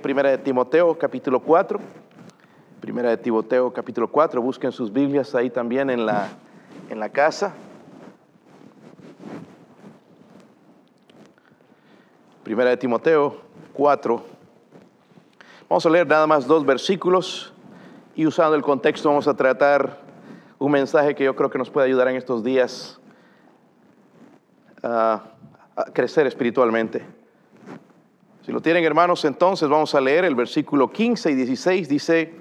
Primera de Timoteo, capítulo 4. Primera de Timoteo, capítulo 4. Busquen sus Biblias ahí también en la, en la casa. Primera de Timoteo 4. Vamos a leer nada más dos versículos y usando el contexto vamos a tratar un mensaje que yo creo que nos puede ayudar en estos días a, a crecer espiritualmente. Si lo tienen hermanos, entonces vamos a leer el versículo 15 y 16. Dice,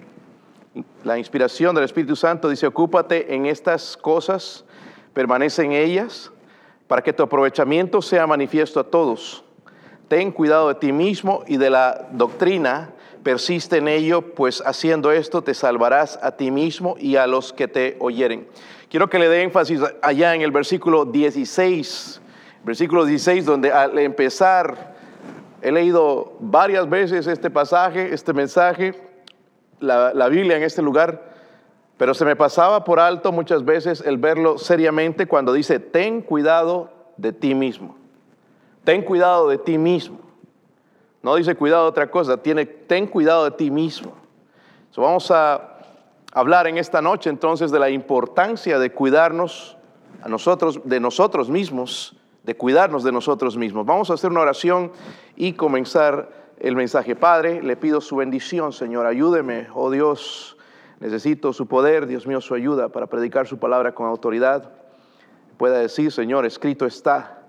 la inspiración del Espíritu Santo dice, ocúpate en estas cosas, permanece en ellas, para que tu aprovechamiento sea manifiesto a todos. Ten cuidado de ti mismo y de la doctrina, persiste en ello, pues haciendo esto te salvarás a ti mismo y a los que te oyeren. Quiero que le dé énfasis allá en el versículo 16, versículo 16, donde al empezar He leído varias veces este pasaje, este mensaje, la, Biblia en este lugar, pero se me pasaba por alto muchas veces el verlo seriamente cuando dice, ten cuidado de ti mismo. Ten cuidado de ti mismo. No dice cuidado de otra cosa, tiene, ten cuidado de ti mismo. vamos a hablar en esta noche entonces de la importancia de cuidarnos a nosotros, de nosotros mismos de cuidarnos de nosotros mismos. Vamos a hacer una oración y comenzar el mensaje. Padre, le pido su bendición, Señor. Ayúdeme, oh Dios. Necesito su poder, Dios mío, su ayuda para predicar su palabra con autoridad. Pueda decir, Señor, escrito está.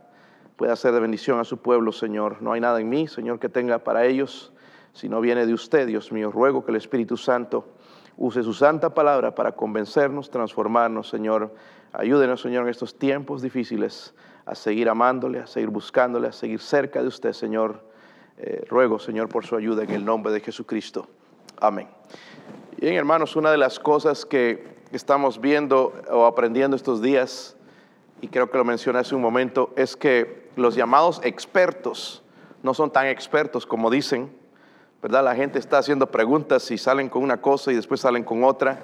Pueda ser de bendición a su pueblo, Señor. No hay nada en mí, Señor, que tenga para ellos, si no viene de usted, Dios mío. Ruego que el Espíritu Santo use su santa palabra para convencernos, transformarnos, Señor. Ayúdenos, Señor, en estos tiempos difíciles a seguir amándole, a seguir buscándole, a seguir cerca de usted, Señor. Eh, ruego, Señor, por su ayuda en el nombre de Jesucristo. Amén. Bien, hermanos, una de las cosas que estamos viendo o aprendiendo estos días, y creo que lo mencioné hace un momento, es que los llamados expertos no son tan expertos como dicen, ¿verdad? La gente está haciendo preguntas y salen con una cosa y después salen con otra.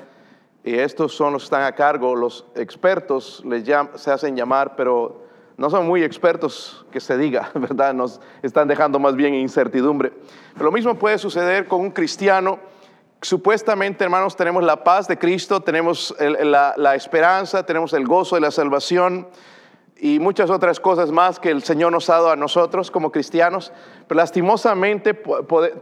Y estos son los que están a cargo, los expertos les se hacen llamar, pero no son muy expertos que se diga, ¿verdad? Nos están dejando más bien incertidumbre. Pero lo mismo puede suceder con un cristiano. Supuestamente, hermanos, tenemos la paz de Cristo, tenemos la, la esperanza, tenemos el gozo de la salvación, y muchas otras cosas más que el Señor nos ha dado a nosotros como cristianos, pero lastimosamente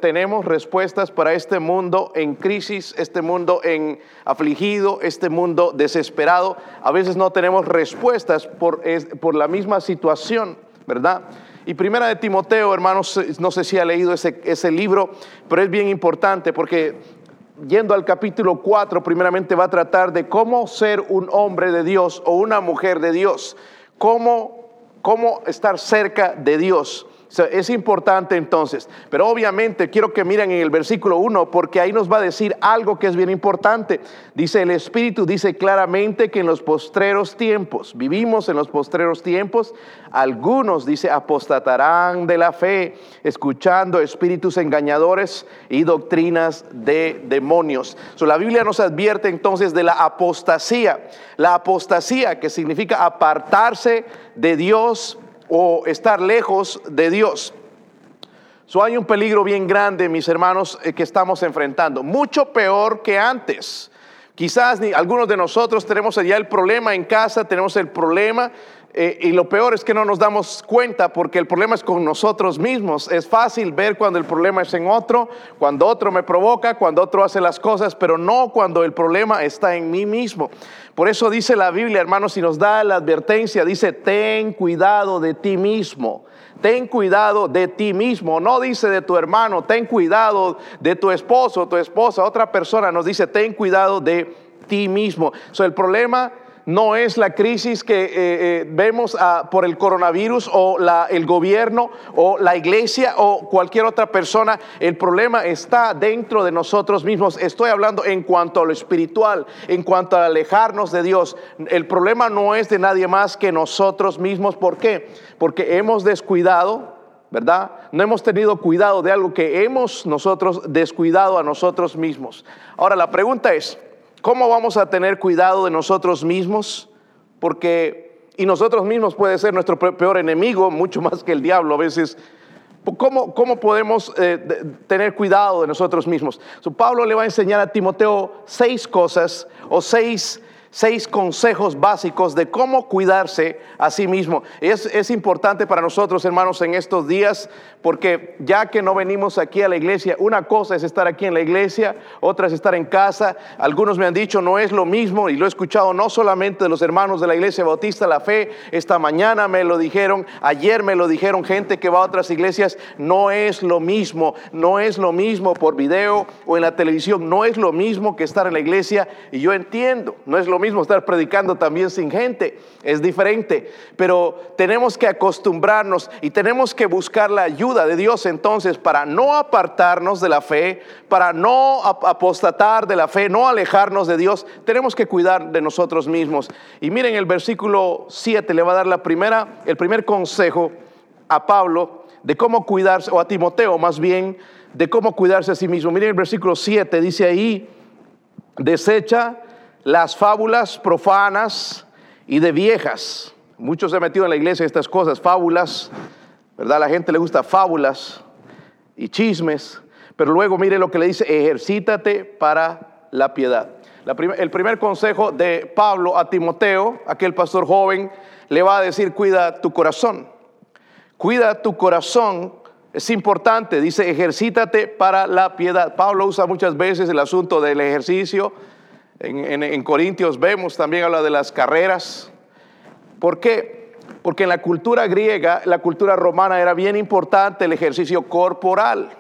tenemos respuestas para este mundo en crisis, este mundo en afligido, este mundo desesperado. A veces no tenemos respuestas por, por la misma situación, ¿verdad? Y primera de Timoteo, hermanos, no sé si ha leído ese, ese libro, pero es bien importante porque yendo al capítulo 4, primeramente va a tratar de cómo ser un hombre de Dios o una mujer de Dios cómo, cómo estar cerca de Dios es importante entonces. Pero obviamente quiero que miren en el versículo 1 porque ahí nos va a decir algo que es bien importante. Dice el Espíritu, dice claramente que en los postreros tiempos, vivimos en los postreros tiempos, algunos, dice, apostatarán de la fe, escuchando espíritus engañadores y doctrinas de demonios. la Biblia nos advierte entonces de la apostasía. La apostasía que significa apartarse de Dios o estar lejos de Dios. So, hay un peligro bien grande, mis hermanos, eh, que estamos enfrentando, mucho peor que antes. Quizás ni, algunos de nosotros tenemos ya el problema en casa, tenemos el problema eh, y lo peor es que no nos damos cuenta porque el problema es con nosotros mismos. Es fácil ver cuando el problema es en otro, cuando otro me provoca, cuando otro hace las cosas, pero no cuando el problema está en mí mismo. Por eso dice la Biblia, hermanos, y nos da la advertencia, dice, ten cuidado de ti mismo. Ten cuidado de ti mismo, no dice de tu hermano, ten cuidado de tu esposo, tu esposa, otra persona nos dice, ten cuidado de ti mismo. El problema no es la crisis que eh, eh, vemos ah, por el coronavirus o el gobierno o la iglesia o cualquier otra persona. El problema está dentro de nosotros mismos. Estoy hablando en cuanto a lo espiritual, en cuanto a alejarnos de Dios. El problema no es de nadie más que nosotros mismos. ¿Por qué? Porque hemos descuidado. ¿Verdad? No hemos tenido cuidado de algo que hemos nosotros descuidado a nosotros mismos. Ahora la pregunta es, ¿Cómo vamos a tener cuidado de nosotros mismos? Porque, y nosotros mismos puede ser nuestro peor enemigo, mucho más que el diablo. A veces ¿Cómo, cómo podemos eh, tener cuidado de nosotros mismos? Pablo le va a enseñar a Timoteo seis cosas o seis seis consejos básicos de cómo cuidarse a sí mismo. Es, es importante para nosotros, hermanos, en estos días, porque ya que no venimos aquí a la iglesia, una cosa es estar aquí en la iglesia, otra es estar en casa. Algunos me han dicho, no es lo mismo, y lo he escuchado no solamente de los hermanos de la iglesia bautista La Fe, esta mañana me lo dijeron, ayer me lo dijeron gente que va a otras iglesias, no es lo mismo, no es lo mismo por video o en la televisión, no es lo mismo que estar en la iglesia, y yo entiendo, no es lo mismo estar predicando también sin gente, es diferente, pero tenemos que acostumbrarnos y tenemos que buscar la ayuda de Dios entonces para no apartarnos de la fe, para no apostatar de la fe, no alejarnos de Dios, tenemos que cuidar de nosotros mismos. Y miren el versículo 7 le va a dar la primera el primer consejo a Pablo de cómo cuidarse o a Timoteo más bien de cómo cuidarse a sí mismo. Miren el versículo 7 dice ahí desecha las fábulas profanas y de viejas. Muchos se han metido en la iglesia estas cosas, fábulas, ¿verdad? La gente le gusta fábulas y chismes, pero luego mire lo que le dice, ejercítate para la piedad. el primer consejo de Pablo a Timoteo, aquel pastor joven, le va a decir, cuida tu corazón. Cuida tu corazón, es importante, dice, ejercítate para la piedad. Pablo usa muchas veces el asunto del ejercicio, en, Corintios vemos también habla de las carreras. ¿Por qué? Porque en la cultura griega, la cultura romana era bien importante el ejercicio corporal.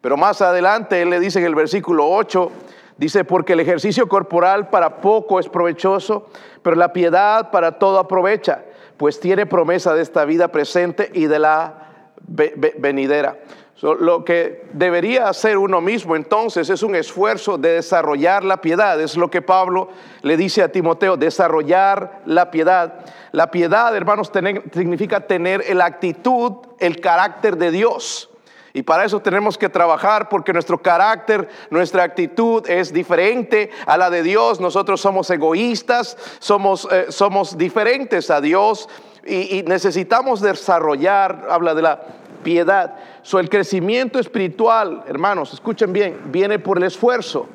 Pero más adelante él le dice en el versículo 8, dice, porque el ejercicio corporal para poco es provechoso, pero la piedad para todo aprovecha, pues tiene promesa de esta vida presente y de la venidera lo que debería hacer uno mismo entonces es un esfuerzo de desarrollar la piedad. Es lo que Pablo le dice a Timoteo, desarrollar la piedad. La piedad, hermanos, significa tener la actitud, el carácter de Dios. Y para eso tenemos que trabajar porque nuestro carácter, nuestra actitud es diferente a la de Dios. Nosotros somos egoístas, somos, eh, somos diferentes a Dios y, y necesitamos desarrollar, habla de la piedad. So, el crecimiento espiritual, hermanos, escuchen bien, viene por el esfuerzo.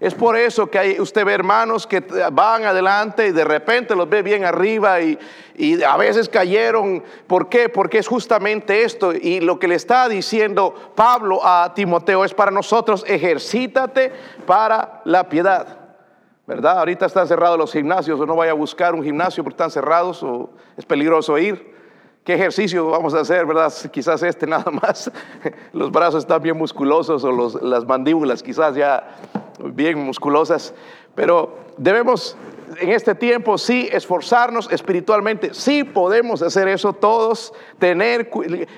Es por eso que hay, usted ve hermanos que van adelante y de repente los ve bien arriba y, y, a veces cayeron. ¿Por qué? Porque es justamente esto. Y lo que le está diciendo Pablo a Timoteo es para nosotros, ejercítate para la piedad. ¿Verdad? Ahorita están cerrados los gimnasios o no vaya a buscar un gimnasio porque están cerrados o es peligroso ir. ¿Qué ejercicio vamos a hacer, verdad? Quizás este nada más. Los brazos están bien musculosos o las mandíbulas quizás ya bien musculosas. Pero debemos en este tiempo sí esforzarnos espiritualmente. Sí podemos hacer eso todos. Tener,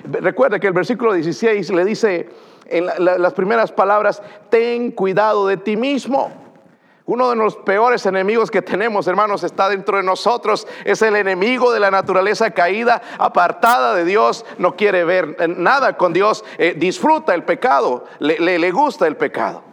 recuerda que el versículo 16 le dice en las primeras palabras, ten cuidado de ti mismo. Uno de los peores enemigos que tenemos, hermanos, está dentro de nosotros. Es el enemigo de la naturaleza caída, apartada de Dios, no quiere ver nada con Dios, eh, disfruta el pecado, le, le, gusta el pecado.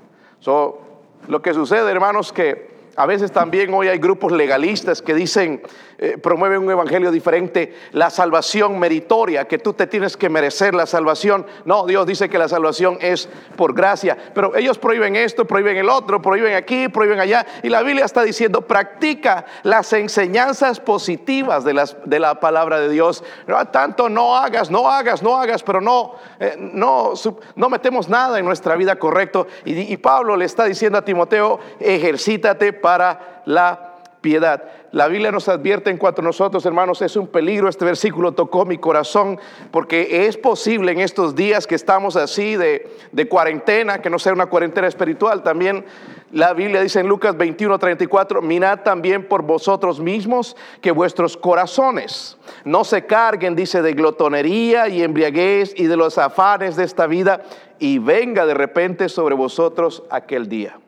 lo que sucede, hermanos, que a veces también hoy hay grupos legalistas que dicen, eh, promueven un evangelio diferente, la salvación meritoria, que tú te tienes que merecer la salvación. No, Dios dice que la salvación es por gracia, pero ellos prohíben esto, prohíben el otro, prohíben aquí, prohíben allá. Y la Biblia está diciendo, practica las enseñanzas positivas de, las, de la palabra de Dios. Tanto no hagas, no hagas, no hagas, pero no, eh, no, no metemos nada en nuestra vida correcto. Y, y Pablo le está diciendo a Timoteo, ejercítate para la piedad. La Biblia nos advierte en cuanto a nosotros, hermanos, es un peligro. Este versículo tocó mi corazón porque es posible en estos días que estamos así de, de cuarentena, que no sea una cuarentena espiritual. También la Biblia dice en Lucas 21, 34, mirad también por vosotros mismos que vuestros corazones no se carguen, dice, de glotonería y embriaguez y de los afanes de esta vida y venga de repente sobre vosotros aquel día.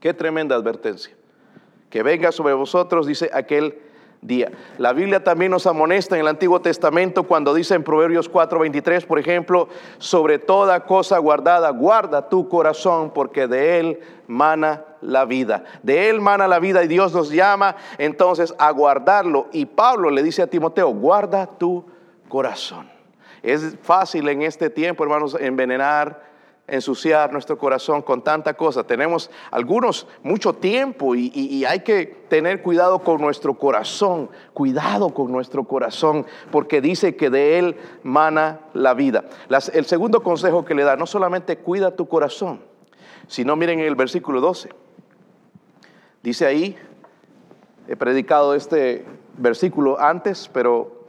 Qué tremenda advertencia. Que venga sobre vosotros, dice aquel día. La Biblia también nos amonesta en el Antiguo Testamento cuando dice en Proverbios 4:23, por ejemplo, sobre toda cosa guardada, guarda tu corazón porque de él mana la vida. De él mana la vida y Dios nos llama entonces a guardarlo. Y Pablo le dice a Timoteo, guarda tu corazón. Es fácil en este tiempo, hermanos, envenenar, ensuciar nuestro corazón con tanta cosa. Tenemos algunos mucho tiempo y, hay que tener cuidado con nuestro corazón, cuidado con nuestro corazón, porque dice que de él mana la vida. el segundo consejo que le da, no solamente cuida tu corazón, sino miren en el versículo 12. Dice ahí, he predicado este versículo antes, pero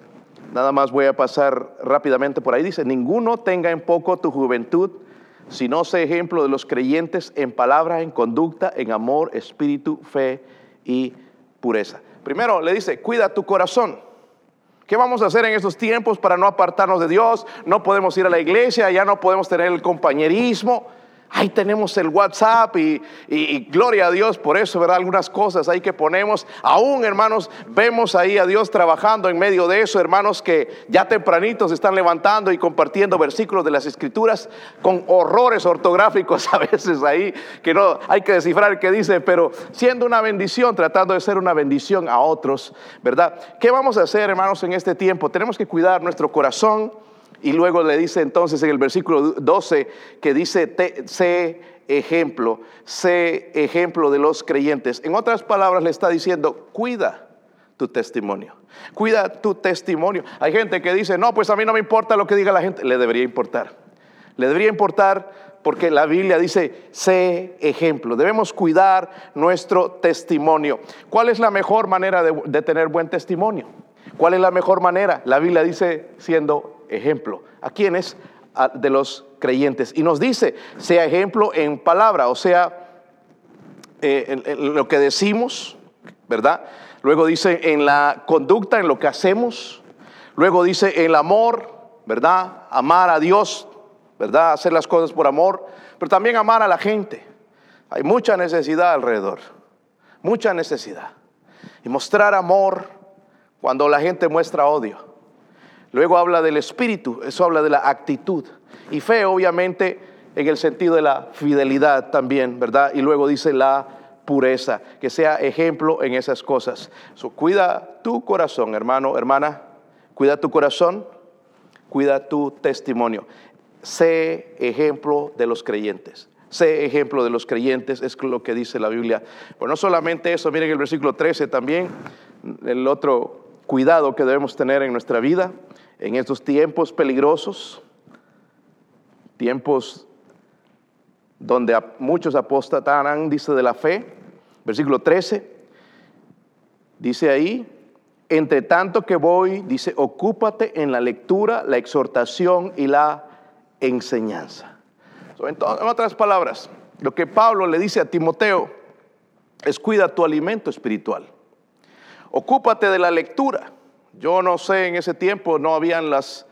nada más voy a pasar rápidamente por ahí. Dice, ninguno tenga en poco tu juventud, sino sé ejemplo de los creyentes en palabra, en conducta, en amor, espíritu, fe y pureza. Primero le dice, cuida tu corazón. ¿Qué vamos a hacer en estos tiempos para no apartarnos de Dios? No podemos ir a la iglesia, ya no podemos tener el compañerismo. Ahí tenemos el WhatsApp y, gloria a Dios por eso, ¿verdad? Algunas cosas ahí que ponemos. Aún, hermanos, vemos ahí a Dios trabajando en medio de eso, hermanos que ya tempranitos se están levantando y compartiendo versículos de las Escrituras con horrores ortográficos a veces ahí, que no hay que descifrar qué dice, pero siendo una bendición, tratando de ser una bendición a otros, ¿verdad? ¿Qué vamos a hacer, hermanos, en este tiempo? Tenemos que cuidar nuestro corazón y luego le dice entonces en el versículo 12 que dice, sé ejemplo, sé ejemplo de los creyentes. En otras palabras le está diciendo, cuida tu testimonio. Cuida tu testimonio. Hay gente que dice, no, pues a mí no me importa lo que diga la gente. Le debería importar. Le debería importar porque la Biblia dice, sé ejemplo. Debemos cuidar nuestro testimonio. ¿Cuál es la mejor manera de, de tener buen testimonio? ¿Cuál es la mejor manera? La Biblia dice siendo ejemplo. ¿A quiénes? de los creyentes. Y nos dice, sea ejemplo en palabra, o sea, eh, en, lo que decimos, ¿verdad? Luego dice en la conducta, en lo que hacemos. Luego dice el amor, ¿verdad? Amar a Dios, ¿verdad? Hacer las cosas por amor, pero también amar a la gente. Hay mucha necesidad alrededor, mucha necesidad. Y mostrar amor cuando la gente muestra odio. Luego habla del espíritu, eso habla de la actitud. Y fe, obviamente, en el sentido de la fidelidad también, ¿verdad? Y luego dice la pureza, que sea ejemplo en esas cosas. cuida tu corazón, hermano, hermana, cuida tu corazón, cuida tu testimonio. Sé ejemplo de los creyentes. Sé ejemplo de los creyentes, es lo que dice la Biblia. Pero no solamente eso, miren el versículo 13 también, el otro cuidado que debemos tener en nuestra vida en estos tiempos peligrosos, tiempos donde muchos apostatarán, dice de la fe, versículo 13, dice ahí, entre tanto que voy, dice, ocúpate en la lectura, la exhortación y la enseñanza. en otras palabras, lo que Pablo le dice a Timoteo es cuida tu alimento espiritual. Ocúpate de la lectura. Yo no sé, en ese tiempo no habían las,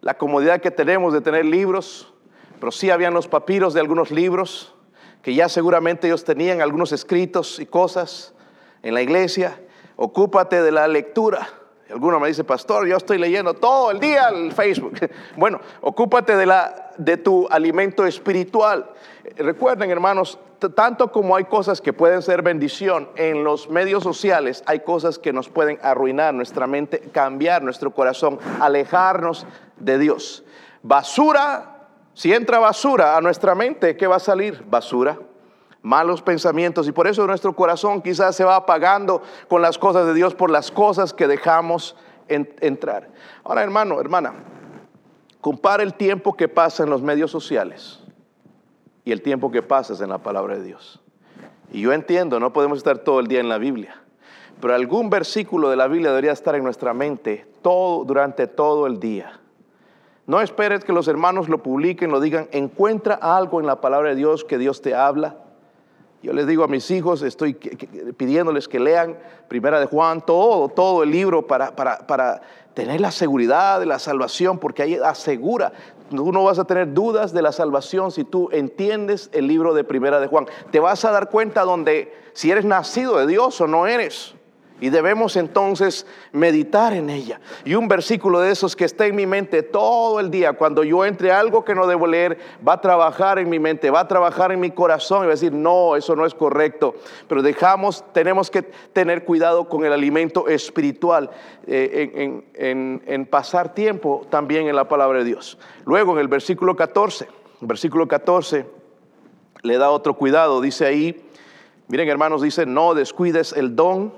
la comodidad que tenemos de tener libros, pero sí habían los papiros de algunos libros que ya seguramente ellos tenían algunos escritos y cosas en la iglesia. Ocúpate de la lectura. Alguno me dice, pastor, yo estoy leyendo todo el día el Facebook. Bueno, ocúpate de, la, de tu alimento espiritual. Recuerden, hermanos, tanto como hay cosas que pueden ser bendición en los medios sociales, hay cosas que nos pueden arruinar nuestra mente, cambiar nuestro corazón, alejarnos de Dios. Basura, si entra basura a nuestra mente, ¿qué va a salir? Basura malos pensamientos y por eso nuestro corazón quizás se va apagando con las cosas de Dios por las cosas que dejamos entrar. Ahora, hermano, hermana, compara el tiempo que pasa en los medios sociales y el tiempo que pasas en la palabra de Dios. Y yo entiendo, no podemos estar todo el día en la Biblia, pero algún versículo de la Biblia debería estar en nuestra mente todo, durante todo el día. No esperes que los hermanos lo publiquen, lo digan, encuentra algo en la palabra de Dios que Dios te habla yo les digo a mis hijos, estoy pidiéndoles que lean Primera de Juan, todo, todo el libro para, para, tener la seguridad de la salvación, porque ahí asegura, tú no vas a tener dudas de la salvación si tú entiendes el libro de Primera de Juan. Te vas a dar cuenta donde si eres nacido de Dios o no eres. Y debemos entonces meditar en ella. Y un versículo de esos que está en mi mente todo el día, cuando yo entre algo que no debo leer, va a trabajar en mi mente, va a trabajar en mi corazón y va a decir, no, eso no es correcto. Pero dejamos, tenemos que tener cuidado con el alimento espiritual, eh, en, en pasar tiempo también en la palabra de Dios. Luego en el versículo 14, versículo 14 le da otro cuidado, dice ahí, miren hermanos, dice, no descuides el don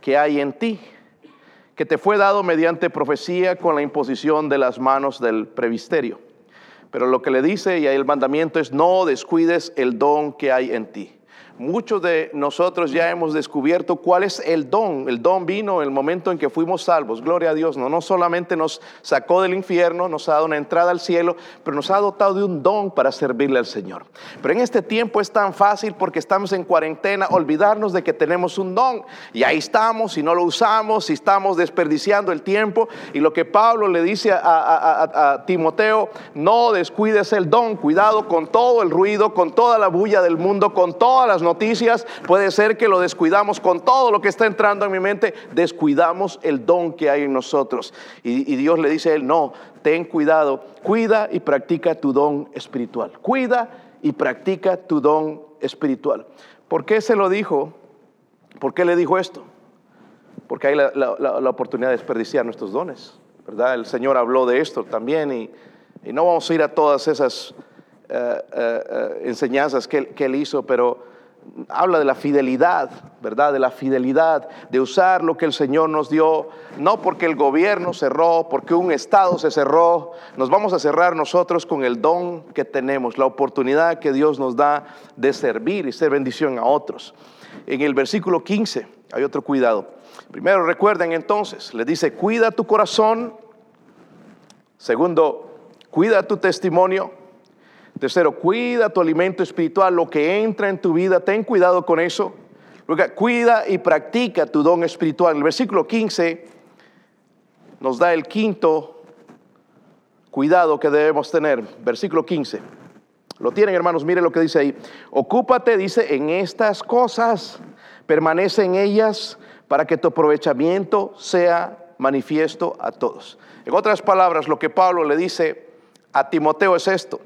que hay en ti, que te fue dado mediante profecía con la imposición de las manos del previsterio. Pero lo que le dice y el mandamiento es no descuides el don que hay en ti. Muchos de nosotros ya hemos descubierto cuál es el don. El don vino en el momento en que fuimos salvos. Gloria a Dios. No, no solamente nos sacó del infierno, nos ha dado una entrada al cielo, pero nos ha dotado de un don para servirle al Señor. Pero en este tiempo es tan fácil porque estamos en cuarentena olvidarnos de que tenemos un don. Y ahí estamos y no lo usamos y estamos desperdiciando el tiempo. Y lo que Pablo le dice a, a Timoteo, no descuides el don. Cuidado con todo el ruido, con toda la bulla del mundo, con todas las noticias, puede ser que lo descuidamos con todo lo que está entrando en mi mente, descuidamos el don que hay en nosotros. Y, Dios le dice a él, no, ten cuidado, cuida y practica tu don espiritual. Cuida y practica tu don espiritual. ¿Por qué se lo dijo? ¿Por qué le dijo esto? Porque hay la, oportunidad de desperdiciar nuestros dones, ¿verdad? El Señor habló de esto también y, no vamos a ir a todas esas eh, eh, eh, enseñanzas que, que, Él hizo, pero habla de la fidelidad, ¿verdad? De la fidelidad, de usar lo que el Señor nos dio, no porque el gobierno cerró, porque un Estado se cerró, nos vamos a cerrar nosotros con el don que tenemos, la oportunidad que Dios nos da de servir y ser bendición a otros. En el versículo 15 hay otro cuidado. Primero recuerden entonces, le dice, cuida tu corazón. Segundo, cuida tu testimonio. Tercero, cuida tu alimento espiritual, lo que entra en tu vida, ten cuidado con eso. Cuida y practica tu don espiritual. El versículo 15 nos da el quinto cuidado que debemos tener. Versículo 15. Lo tienen, hermanos, miren lo que dice ahí. Ocúpate, dice, en estas cosas, permanece en ellas para que tu aprovechamiento sea manifiesto a todos. En otras palabras, lo que Pablo le dice a Timoteo es esto.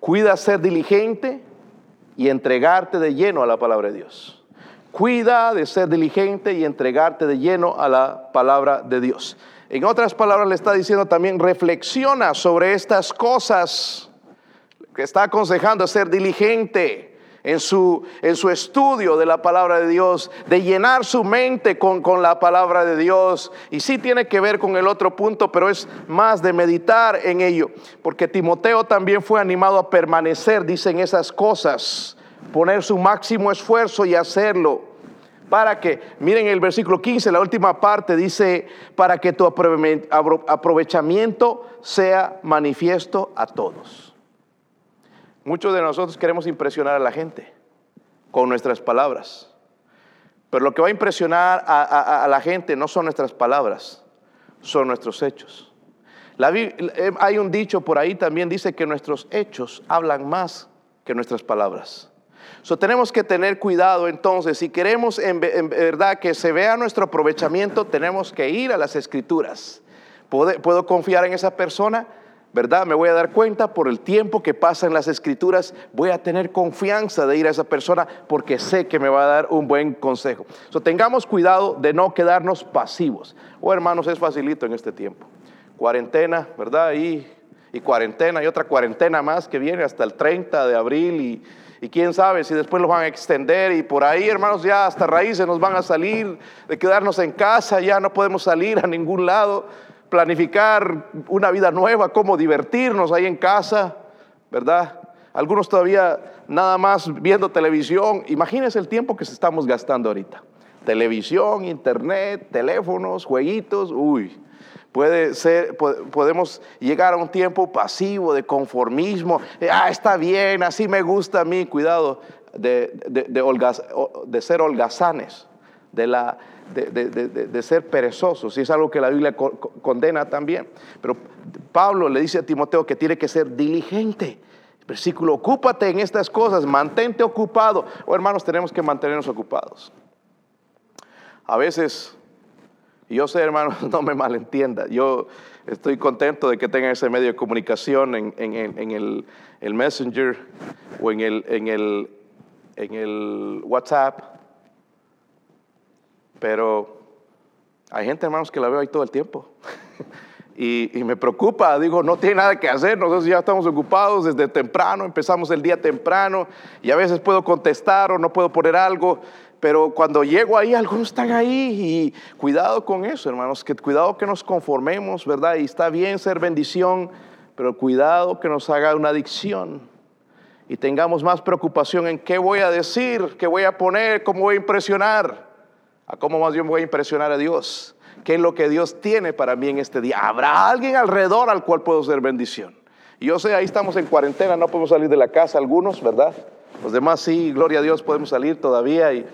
Cuida ser diligente y entregarte de lleno a la palabra de Dios. Cuida de ser diligente y entregarte de lleno a la palabra de Dios. En otras palabras le está diciendo también, reflexiona sobre estas cosas que está aconsejando ser diligente en su, en su estudio de la palabra de Dios, de llenar su mente con, con la palabra de Dios. Y sí tiene que ver con el otro punto, pero es más de meditar en ello, porque Timoteo también fue animado a permanecer, dicen esas cosas, poner su máximo esfuerzo y hacerlo para que, miren el versículo 15, la última parte dice, para que tu aprovechamiento sea manifiesto a todos. Muchos de nosotros queremos impresionar a la gente con nuestras palabras. Pero lo que va a impresionar a, la gente no son nuestras palabras, son nuestros hechos. Eh, hay un dicho por ahí también, dice que nuestros hechos hablan más que nuestras palabras. So, tenemos que tener cuidado entonces, si queremos en, verdad que se vea nuestro aprovechamiento, tenemos que ir a las escrituras. ¿Puedo confiar en esa persona? ¿Verdad? Me voy a dar cuenta por el tiempo que pasa en las escrituras, voy a tener confianza de ir a esa persona porque sé que me va a dar un buen consejo. So, tengamos cuidado de no quedarnos pasivos. Oh, hermanos, es facilito en este tiempo. Cuarentena, ¿verdad? Y, y cuarentena y otra cuarentena más que viene hasta el 30 de abril y, y quién sabe si después lo van a extender y por ahí, hermanos, ya hasta raíces nos van a salir de quedarnos en casa, ya no podemos salir a ningún lado planificar una vida nueva, cómo divertirnos ahí en casa, ¿verdad? Algunos todavía nada más viendo televisión. Imagínense el tiempo que estamos gastando ahorita. Televisión, internet, teléfonos, jueguitos, uy. Puede ser, podemos llegar a un tiempo pasivo de conformismo. Ah, está bien, así me gusta a mí. Cuidado de, de ser holgazanes, de la, de, ser perezosos, y es algo que la Biblia condena también. Pero Pablo le dice a Timoteo que tiene que ser diligente. Versículo, ocúpate en estas cosas, mantente ocupado. Oh, hermanos, tenemos que mantenernos ocupados. A veces, yo sé, hermano, no me malentienda, yo estoy contento de que tengan ese medio de comunicación en, el, el, Messenger o en el, en el, en el WhatsApp, pero hay gente, hermanos, que la veo ahí todo el tiempo. Y, me preocupa, digo, no tiene nada que hacer, nosotros ya estamos ocupados desde temprano, empezamos el día temprano. Y a veces puedo contestar o no puedo poner algo, pero cuando llego ahí, algunos están ahí. Y cuidado con eso, hermanos, que cuidado que nos conformemos, ¿verdad? Y está bien ser bendición, pero cuidado que nos haga una adicción. Y tengamos más preocupación en qué voy a decir, qué voy a poner, cómo voy a impresionar, a cómo más bien voy a impresionar a Dios qué es lo que Dios tiene para mí en este día. Habrá alguien alrededor al cual puedo ser bendición. Yo sé, ahí estamos en cuarentena, no podemos salir de la casa algunos, ¿verdad? Los demás sí, gloria a Dios, podemos salir todavía y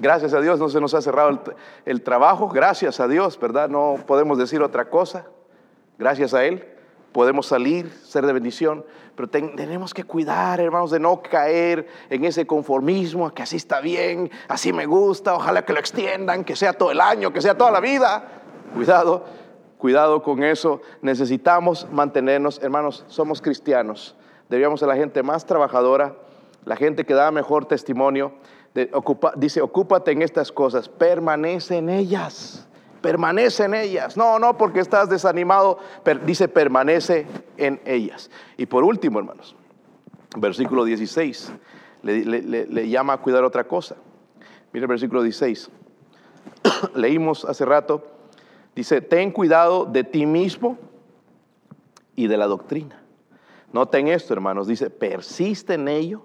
gracias a Dios no se nos ha cerrado el trabajo, gracias a Dios, ¿verdad? No podemos decir otra cosa, gracias a Él podemos salir, ser de bendición, pero tenemos que cuidar, hermanos, de no caer en ese conformismo, que así está bien, así me gusta, ojalá que lo extiendan, que sea todo el año, que sea toda la vida. Cuidado, cuidado con eso. Necesitamos mantenernos, hermanos, somos cristianos. Debíamos ser la gente más trabajadora, la gente que da mejor testimonio. dice, ocúpate en estas cosas, permanece en ellas permanece en ellas. No, no, porque estás desanimado, dice permanece en ellas. Y por último, hermanos, versículo 16, le, llama a cuidar otra cosa. Mire versículo 16. Leímos hace rato, dice, ten cuidado de ti mismo y de la doctrina. Noten esto, hermanos, dice, persiste en ello,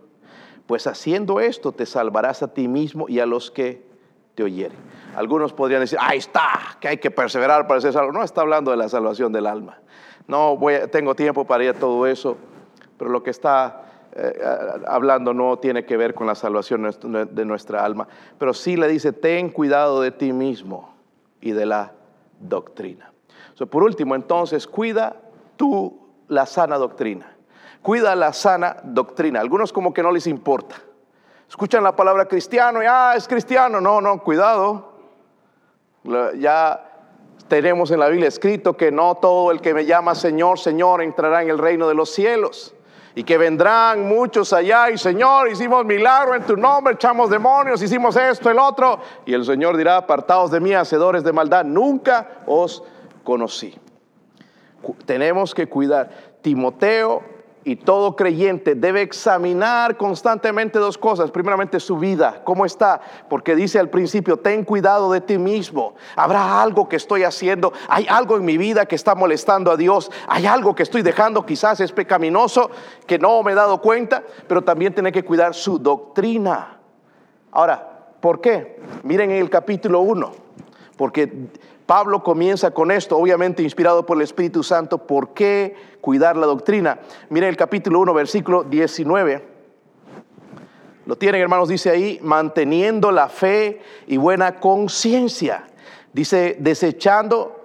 pues haciendo esto te salvarás a ti mismo y a los que te oyeren. Algunos podrían decir, ahí está, que hay que perseverar para ser salvo. No está hablando de la salvación del alma. No voy, tengo tiempo para ir a todo eso, pero lo que está eh, hablando no tiene que ver con la salvación de nuestra alma. Pero sí le dice, ten cuidado de ti mismo y de la doctrina. por último, entonces, cuida tú la sana doctrina. Cuida la sana doctrina. Algunos como que no les importa. Escuchan la palabra cristiano y, ah, es cristiano. No, no, cuidado. Ya tenemos en la Biblia escrito que no todo el que me llama Señor, Señor entrará en el reino de los cielos. Y que vendrán muchos allá y Señor, hicimos milagro en tu nombre, echamos demonios, hicimos esto, el otro. Y el Señor dirá, apartados de mí, hacedores de maldad, nunca os conocí. Tenemos que cuidar. Timoteo y todo creyente debe examinar constantemente dos cosas. Primeramente su vida, cómo está, porque dice al principio, ten cuidado de ti mismo. Habrá algo que estoy haciendo, hay algo en mi vida que está molestando a Dios, hay algo que estoy dejando, quizás es pecaminoso, que no me he dado cuenta, pero también tiene que cuidar su doctrina. Ahora, ¿por qué? Miren en el capítulo 1, porque Pablo comienza con esto, obviamente inspirado por el Espíritu Santo. ¿Por qué cuidar la doctrina? Miren el capítulo 1, versículo 19. Lo tienen, hermanos, dice ahí, manteniendo la fe y buena conciencia. Dice, desechando,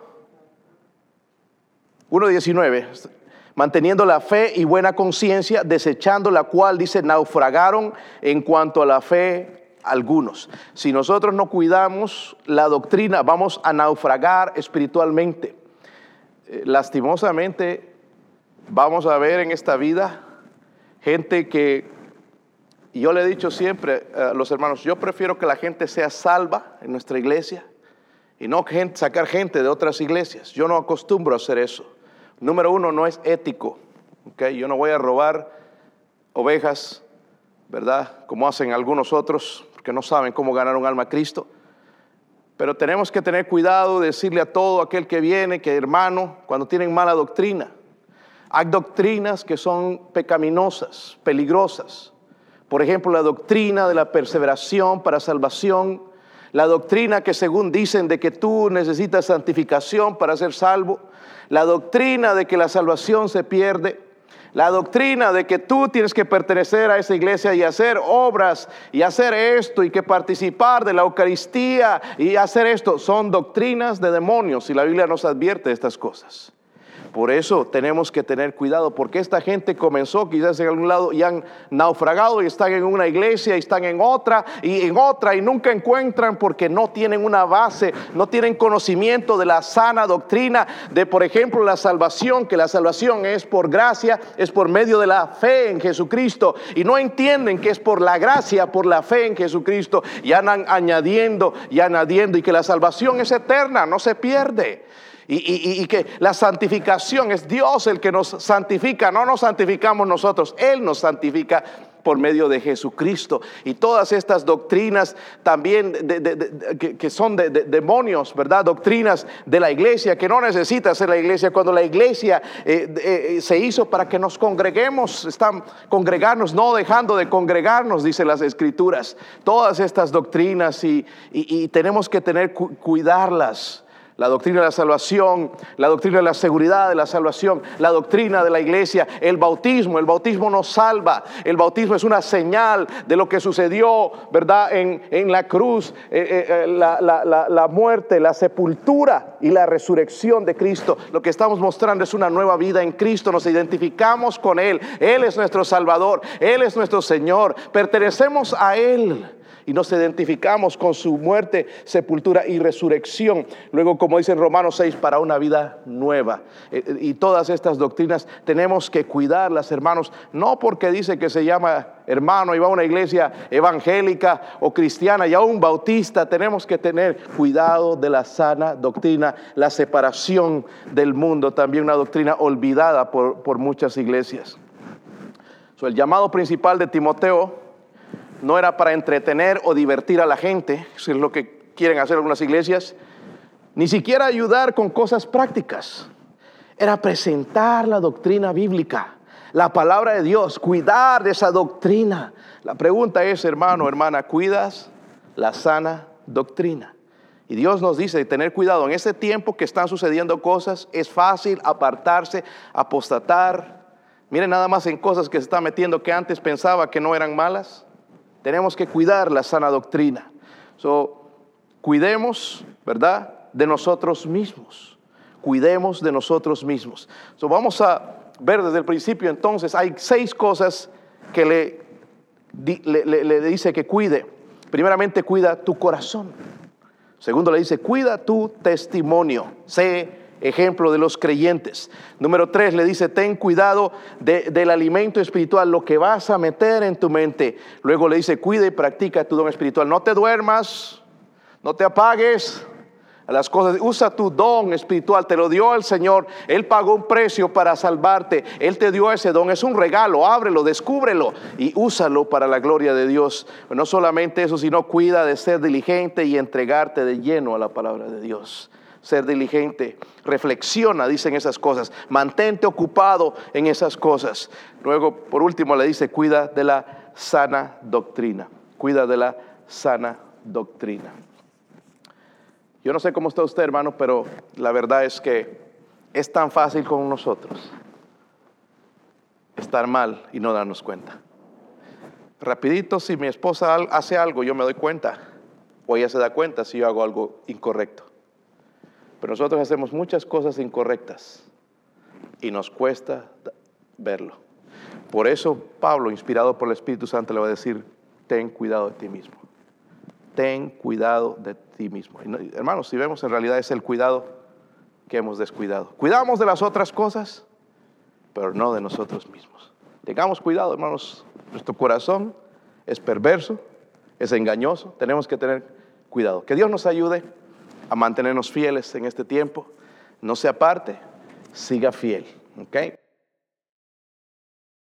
1.19, manteniendo la fe y buena conciencia, desechando la cual, dice, naufragaron en cuanto a la fe algunos. Si nosotros no cuidamos la doctrina, vamos a naufragar espiritualmente. Eh, lastimosamente, vamos a ver en esta vida gente que, yo le he dicho siempre a los hermanos, yo prefiero que la gente sea salva en nuestra iglesia y no sacar gente de otras iglesias. Yo no acostumbro a hacer eso. Número uno, no es ético. Yo no voy a robar ovejas, ¿verdad? Como hacen algunos otros que no saben cómo ganar un alma a Cristo. Pero tenemos que tener cuidado de decirle a todo aquel que viene, que hermano, cuando tienen mala doctrina. Hay doctrinas que son pecaminosas, peligrosas. Por ejemplo, la doctrina de la perseveración para salvación, la doctrina que según dicen de que tú necesitas santificación para ser salvo, la doctrina de que la salvación se pierde, la doctrina de que tú tienes que pertenecer a esa iglesia y hacer obras y hacer esto y que participar de la Eucaristía y hacer esto son doctrinas de demonios y la Biblia nos advierte de estas cosas. Por eso tenemos que tener cuidado, porque esta gente comenzó quizás en algún lado y han naufragado y están en una iglesia y están en otra y en otra y nunca encuentran porque no tienen una base, no tienen conocimiento de la sana doctrina de, por ejemplo, la salvación, que la salvación es por gracia, es por medio de la fe en Jesucristo y no entienden que es por la gracia, por la fe en Jesucristo y andan añadiendo y añadiendo y que la salvación es eterna, no se pierde. Y, que la santificación es Dios el que nos santifica, no nos santificamos nosotros, Él nos santifica por medio de Jesucristo. Y todas estas doctrinas también que, son de, demonios, ¿verdad? Doctrinas de la iglesia, que no necesita ser la iglesia. Cuando la iglesia eh, eh, se hizo para que nos congreguemos, están congregarnos, no dejando de congregarnos, dice las escrituras. Todas estas doctrinas y, tenemos que tener, cuidarlas la doctrina de la salvación, la doctrina de la seguridad de la salvación, la doctrina de la iglesia, el bautismo. El bautismo nos salva. El bautismo es una señal de lo que sucedió, ¿verdad? En, la cruz, eh, eh, eh, la, muerte, la sepultura y la resurrección de Cristo. Lo que estamos mostrando es una nueva vida en Cristo. Nos identificamos con Él. Él es nuestro Salvador. Él es nuestro Señor. Pertenecemos a Él y nos identificamos con su muerte, sepultura y resurrección. Luego, como dice en Romanos 6, para una vida nueva. Eh, eh, y todas estas doctrinas tenemos que cuidarlas, hermanos, no porque dice que se llama hermano y va a una iglesia evangélica o cristiana y aún bautista, tenemos que tener cuidado de la sana doctrina, la separación del mundo, también una doctrina olvidada por, muchas iglesias. el llamado principal de Timoteo no era para entretener o divertir a la gente, eso es lo que quieren hacer algunas iglesias, ni siquiera ayudar con cosas prácticas. Era presentar la doctrina bíblica, la palabra de Dios, cuidar de esa doctrina. La pregunta es, hermano, hermana, ¿cuidas la sana doctrina? Y Dios nos dice tener cuidado. En este tiempo que están sucediendo cosas, es fácil apartarse, apostatar. Miren nada más en cosas que se está metiendo que antes pensaba que no eran malas. Tenemos que cuidar la sana doctrina. So, cuidemos, ¿verdad? De nosotros mismos. Cuidemos de nosotros mismos. So, vamos a ver desde el principio entonces, hay seis cosas que le, le, le dice que cuide. Primeramente, cuida tu corazón. Segundo, le dice, cuida tu testimonio. Sé ejemplo de los creyentes. Número tres, le dice, ten cuidado del alimento espiritual, lo que vas a meter en tu mente. Luego le dice, cuida y practica tu don espiritual. No te duermas, no te apagues a las cosas. Usa tu don espiritual, te lo dio el Señor. Él pagó un precio para salvarte. Él te dio ese don, es un regalo. Ábrelo, descúbrelo y úsalo para la gloria de Dios. No solamente eso, sino cuida de ser diligente y entregarte de lleno a la palabra de Dios ser diligente, reflexiona, dicen esas cosas, mantente ocupado en esas cosas. Luego, por último, le dice, cuida de la sana doctrina, cuida de la sana doctrina. Yo no sé cómo está usted, hermano, pero la verdad es que es tan fácil con nosotros estar mal y no darnos cuenta. Rapidito, si mi esposa hace algo, yo me doy cuenta, o ella se da cuenta si yo hago algo incorrecto. Pero nosotros hacemos muchas cosas incorrectas y nos cuesta verlo. Por eso Pablo, inspirado por el Espíritu Santo, le va a decir, ten cuidado de ti mismo. Ten cuidado de ti mismo. hermanos, si vemos, en realidad es el cuidado que hemos descuidado. Cuidamos de las otras cosas, pero no de nosotros mismos. Tengamos cuidado, hermanos. Nuestro corazón es perverso, es engañoso. Tenemos que tener cuidado. Que Dios nos ayude a mantenernos fieles en este tiempo. No se aparte, siga fiel. ¿okay?